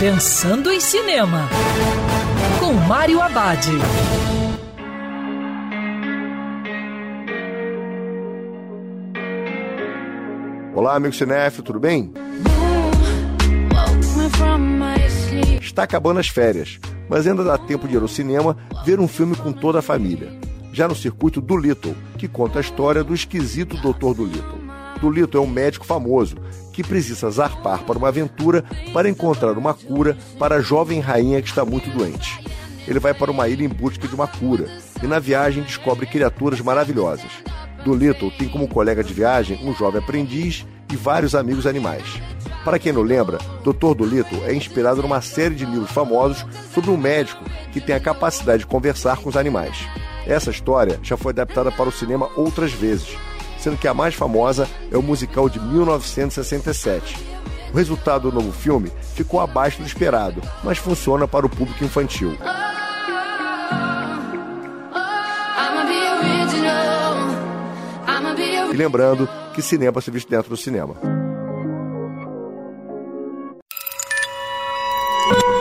Pensando em Cinema, com Mário Abad. Olá, amigo cinéfilo, tudo bem? Está acabando as férias, mas ainda dá tempo de ir ao cinema ver um filme com toda a família. Já no circuito do Little, que conta a história do esquisito Doutor do Dolittle é um médico famoso que precisa zarpar para uma aventura para encontrar uma cura para a jovem rainha que está muito doente. Ele vai para uma ilha em busca de uma cura e na viagem descobre criaturas maravilhosas. Dolittle tem como colega de viagem um jovem aprendiz e vários amigos animais. Para quem não lembra, Dr. Dolittle é inspirado numa série de livros famosos sobre um médico que tem a capacidade de conversar com os animais. Essa história já foi adaptada para o cinema outras vezes, sendo que a mais famosa é o musical de 1967. O resultado do novo filme ficou abaixo do esperado, mas funciona para o público infantil. E lembrando que cinema se viste dentro do cinema.